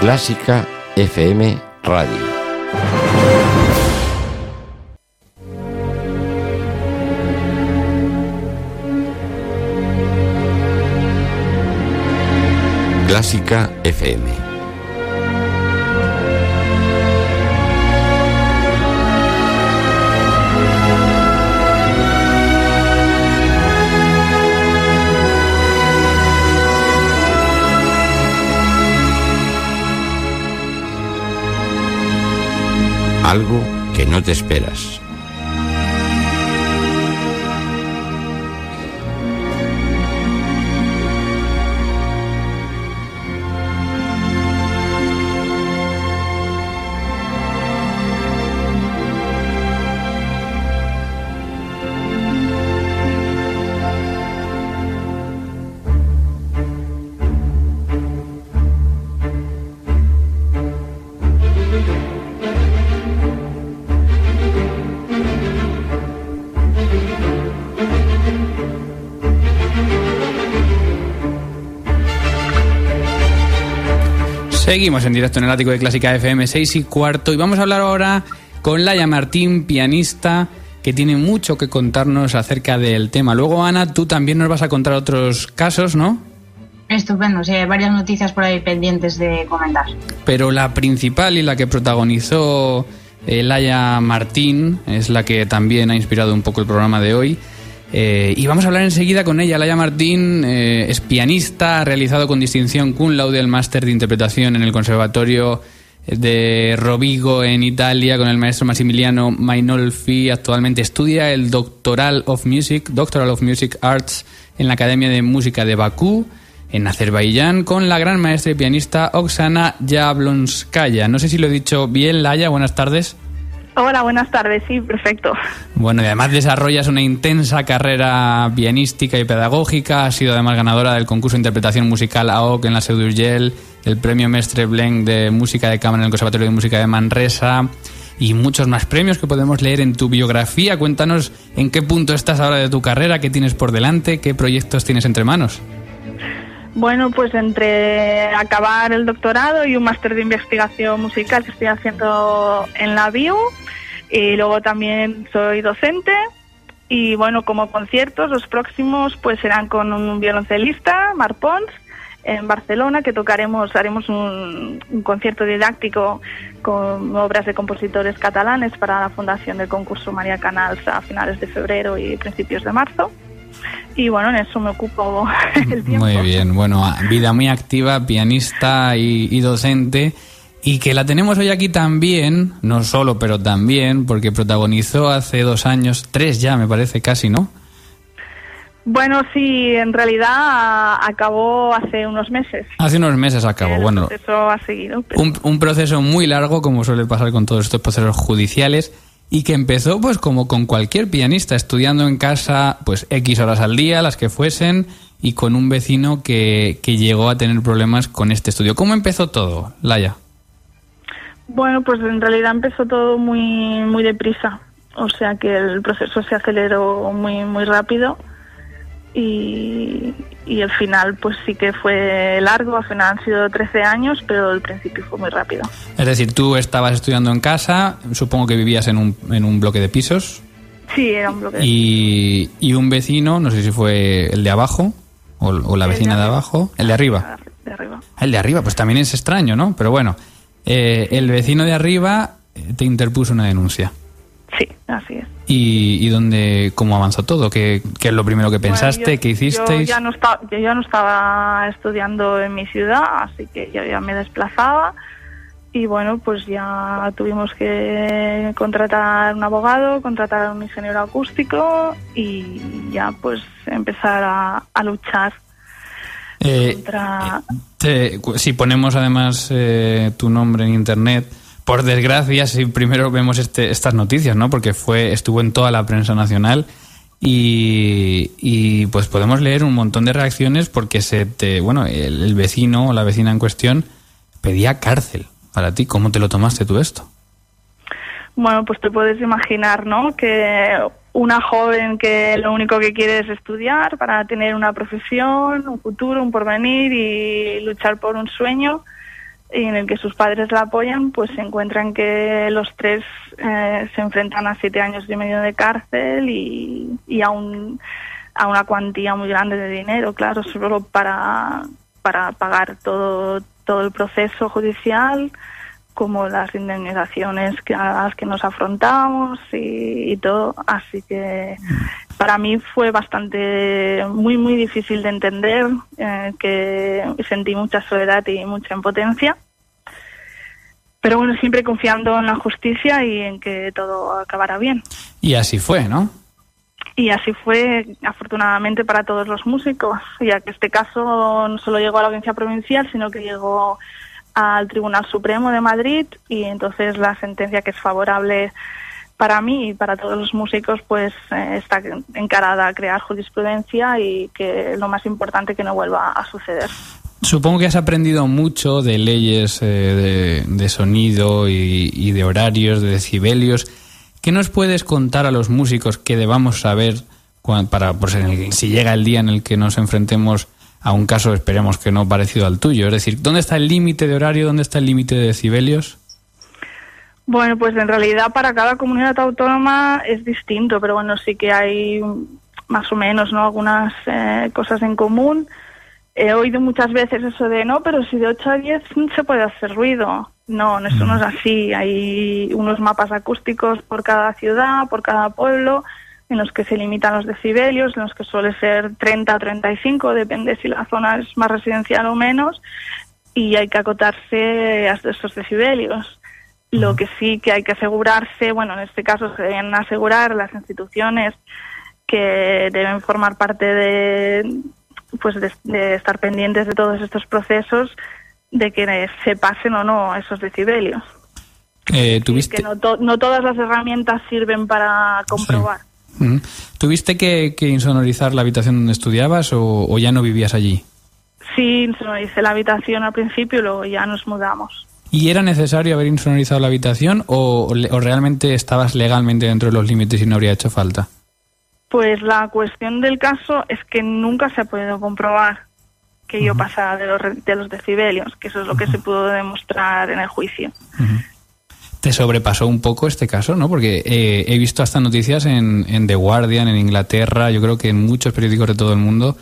Clásica FM Radio. Clásica FM. Algo que no te esperas. Seguimos en directo en el ático de Clásica FM 6 y cuarto y vamos a hablar ahora con Laia Martín, pianista, que tiene mucho que contarnos acerca del tema. Luego, Ana, tú también nos vas a contar otros casos, ¿no? Estupendo, sí, hay varias noticias por ahí pendientes de comentar. Pero la principal y la que protagonizó eh, Laia Martín es la que también ha inspirado un poco el programa de hoy eh, y vamos a hablar enseguida con ella. Laia Martín eh, es pianista, ha realizado con distinción cum laude el máster de interpretación en el Conservatorio de Rovigo en Italia con el maestro Massimiliano Mainolfi. Actualmente estudia el Doctoral of Music, Doctoral of Music Arts en la Academia de Música de Bakú en Azerbaiyán con la gran maestra y pianista Oksana Yablonskaya. No sé si lo he dicho bien, Laia. Buenas tardes. Hola, buenas tardes, sí, perfecto. Bueno, y además desarrollas una intensa carrera pianística y pedagógica, has sido además ganadora del concurso de interpretación musical AOC en la Seudurgel, el premio Mestre Blanc de música de cámara en el Conservatorio de Música de Manresa y muchos más premios que podemos leer en tu biografía. Cuéntanos en qué punto estás ahora de tu carrera, qué tienes por delante, qué proyectos tienes entre manos. Bueno, pues entre acabar el doctorado y un máster de investigación musical que estoy haciendo en la BIU, y luego también soy docente y bueno, como conciertos, los próximos pues serán con un violoncelista, Mar Pons, en Barcelona, que tocaremos, haremos un, un, concierto didáctico con obras de compositores catalanes para la fundación del concurso María Canals a finales de febrero y principios de marzo y bueno, en eso me ocupo el tiempo. Muy bien, bueno, vida muy activa, pianista y, docente. Y que la tenemos hoy aquí también, no solo, pero también, porque protagonizó hace dos años, tres ya me parece casi, ¿no? Bueno, sí, en realidad acabó hace unos meses. Hace unos meses acabó, bueno. Proceso ha seguido. Un, un proceso muy largo, como suele pasar con todos estos procesos judiciales y que empezó pues como con cualquier pianista, estudiando en casa pues X horas al día, las que fuesen, y con un vecino que, que llegó a tener problemas con este estudio. ¿Cómo empezó todo, Laia? Bueno, pues en realidad empezó todo muy, muy deprisa, o sea que el proceso se aceleró muy, muy rápido y, y el final pues sí que fue largo, al final han sido 13 años, pero el principio fue muy rápido. Es decir, tú estabas estudiando en casa, supongo que vivías en un, en un bloque de pisos. Sí, era un bloque de y, pisos. Y un vecino, no sé si fue el de abajo o, la vecina de, abajo, el de arriba. De arriba. El de arriba, pues también es extraño, ¿no? Pero bueno, eh, el vecino de arriba te interpuso una denuncia. Sí, así es. ¿Y, y dónde, cómo avanzó todo? ¿Qué, qué es lo primero que pensaste? Bueno, yo, ¿Qué hicisteis? Yo ya, no estaba, yo ya no estaba estudiando en mi ciudad, así que yo ya me desplazaba. Y bueno, pues ya tuvimos que contratar un abogado, contratar un ingeniero acústico y ya pues empezar a, a luchar Eh, contra... te- si ponemos además eh, tu nombre en internet, por desgracia, si primero vemos este, estas noticias, ¿no? Porque fue estuvo en toda la prensa nacional y, y, pues podemos leer un montón de reacciones porque se te, bueno, el, el vecino o la vecina en cuestión pedía cárcel para ti. ¿Cómo te lo tomaste tú esto? Bueno, pues te puedes imaginar, ¿no? Que una joven que lo único que quiere es estudiar para tener una profesión, un futuro, un porvenir y luchar por un sueño, y en el que sus padres la apoyan, pues se encuentran que los tres eh, se enfrentan a siete años y medio de cárcel y, y a, un, a una cuantía muy grande de dinero, claro, solo para, para pagar todo, todo el proceso judicial, como las indemnizaciones que, a las que nos afrontamos y, y todo. Así que para mí fue bastante, muy, muy difícil de entender, eh, que sentí mucha soledad y mucha impotencia. Pero bueno, siempre confiando en la justicia y en que todo acabará bien. Y así fue, ¿no? Y así fue, afortunadamente, para todos los músicos, ya que este caso no solo llegó a la audiencia provincial, sino que llegó al Tribunal Supremo de Madrid y entonces la sentencia que es favorable para mí y para todos los músicos pues eh, está encarada a crear jurisprudencia y que lo más importante que no vuelva a suceder. Supongo que has aprendido mucho de leyes eh, de, sonido y, de horarios, de decibelios. ¿Qué nos puedes contar a los músicos que debamos saber para pues, el, si llega el día en el que nos enfrentemos a un caso, esperemos que no parecido al tuyo? Es decir, ¿dónde está el límite de horario? ¿Dónde está el límite de decibelios? Bueno, pues en realidad para cada comunidad autónoma es distinto, pero bueno, sí que hay más o menos no algunas eh, cosas en común. He oído muchas veces eso de no, pero si de 8 a 10 se puede hacer ruido. No, eso no es así. Hay unos mapas acústicos por cada ciudad, por cada pueblo, en los que se limitan los decibelios, en los que suele ser 30 o 35, depende si la zona es más residencial o menos, y hay que acotarse a esos decibelios. Lo que sí que hay que asegurarse, bueno, en este caso se deben asegurar las instituciones que deben formar parte de, pues de, de estar pendientes de todos estos procesos, de que se pasen o no esos decibelios. Eh, ¿tuviste... Que no, to no, todas las herramientas sirven para comprobar. Sí. ¿Tuviste que, que, insonorizar la habitación donde estudiabas o, o ya no vivías allí? Sí, insonoricé la habitación al principio y luego ya nos mudamos. ¿Y era necesario haber insonorizado la habitación o, o, realmente estabas legalmente dentro de los límites y no habría hecho falta? Pues la cuestión del caso es que nunca se ha podido comprobar que uh -huh. yo pasaba de los, de los decibelios, que eso es lo que uh -huh. se pudo demostrar en el juicio. Uh -huh. Te sobrepasó un poco este caso, ¿no? Porque eh, he visto hasta noticias en, en, The Guardian, en Inglaterra, yo creo que en muchos periódicos de todo el mundo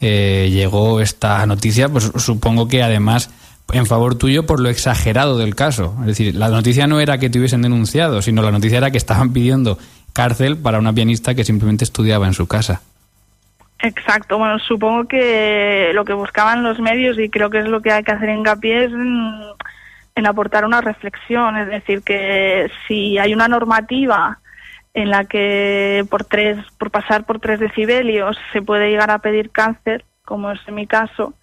eh, llegó esta noticia, pues supongo que además en favor tuyo por lo exagerado del caso. Es decir, la noticia no era que te hubiesen denunciado, sino la noticia era que estaban pidiendo cárcel para una pianista que simplemente estudiaba en su casa. Exacto, bueno, supongo que lo que buscaban los medios y creo que es lo que hay que hacer hincapié es en aportar una reflexión, es decir, que si hay una normativa en la que por tres, por pasar por tres decibelios se puede llegar a pedir cáncer, como es en mi caso,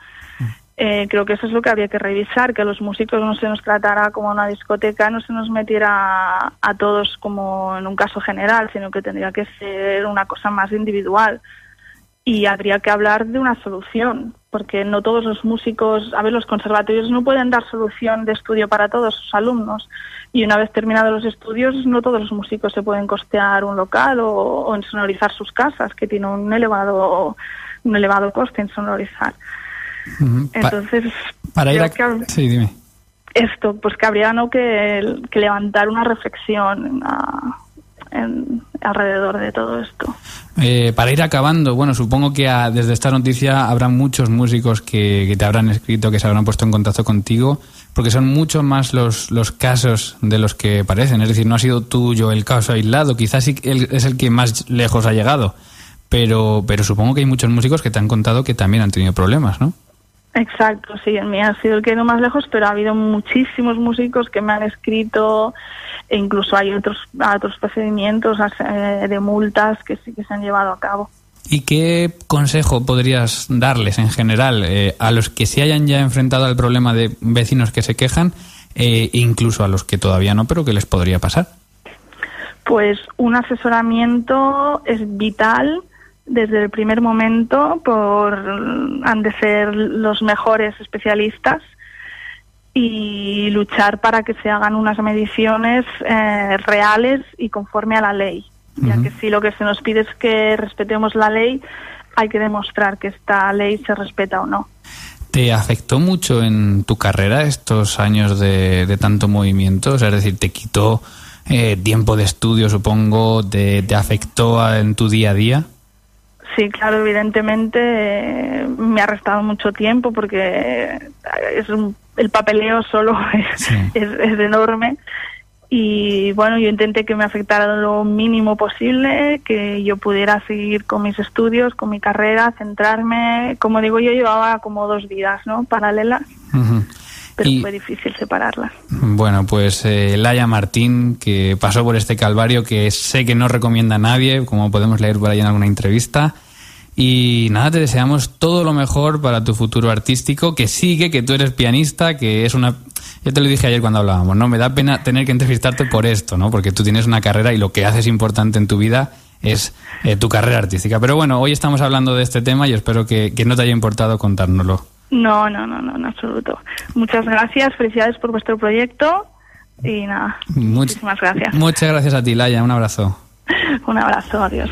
eh, creo que eso es lo que habría que revisar, que a los músicos no se nos tratara como una discoteca, no se nos metiera a, a todos como en un caso general, sino que tendría que ser una cosa más individual. Y habría que hablar de una solución, porque no todos los músicos, a ver, los conservatorios no pueden dar solución de estudio para todos sus alumnos. Y una vez terminados los estudios, no todos los músicos se pueden costear un local o, o insonorizar sus casas, que tiene un elevado, un elevado coste insonorizar. Uh -huh. Entonces, pa para ir a... que, sí, dime. Esto, pues que habría ¿no? que, que levantar una reflexión a, en, alrededor de todo esto. Eh, para ir acabando, bueno, supongo que desde esta noticia habrá muchos músicos que, que, te habrán escrito, que se habrán puesto en contacto contigo, porque son mucho más los, los casos de los que parecen. Es decir, no ha sido tuyo el caso aislado, quizás sí es el que más lejos ha llegado, pero, pero supongo que hay muchos músicos que te han contado que también han tenido problemas, ¿no? Exacto, sí, el mío ha sido el que ha ido más lejos, pero ha habido muchísimos músicos que me han escrito e incluso hay otros, otros procedimientos eh, de multas que sí que se han llevado a cabo. ¿Y qué consejo podrías darles en general eh, a los que se hayan ya enfrentado al problema de vecinos que se quejan, eh, incluso a los que todavía no, pero que les podría pasar? Pues un asesoramiento es vital desde el primer momento por han de ser los mejores especialistas y luchar para que se hagan unas mediciones eh, reales y conforme a la ley, uh -huh. ya que si lo que se nos pide es que respetemos la ley, hay que demostrar que esta ley se respeta o no. ¿Te afectó mucho en tu carrera estos años de, tanto movimiento? es decir, ¿te quitó eh, tiempo de estudio, supongo? ¿Te, afectó en tu día a día? Sí, claro, evidentemente eh, me ha restado mucho tiempo porque es el papeleo solo es enorme y bueno, yo intenté que me afectara lo mínimo posible, que yo pudiera seguir con mis estudios, con mi carrera, centrarme. Como digo, yo llevaba como dos vidas, ¿no? Paralelas. Pero fue difícil separarlas. Bueno, pues eh, Laia Martín, que pasó por este calvario, que sé que no recomienda a nadie, como podemos leer por ahí en alguna entrevista. Y nada, te deseamos todo lo mejor para tu futuro artístico, que sigue, que tú eres pianista, que es una yo te lo dije ayer cuando hablábamos, ¿no? Me da pena tener que entrevistarte por esto, ¿no? Porque tú tienes una carrera y lo que haces importante en tu vida es eh, tu carrera artística. Pero bueno, hoy estamos hablando de este tema y espero que, no te haya importado contárnoslo. No, no, no, no, en absoluto. Muchas gracias, felicidades por vuestro proyecto y nada. Much muchísimas gracias. Muchas gracias a ti, Laia, un abrazo. un abrazo, adiós.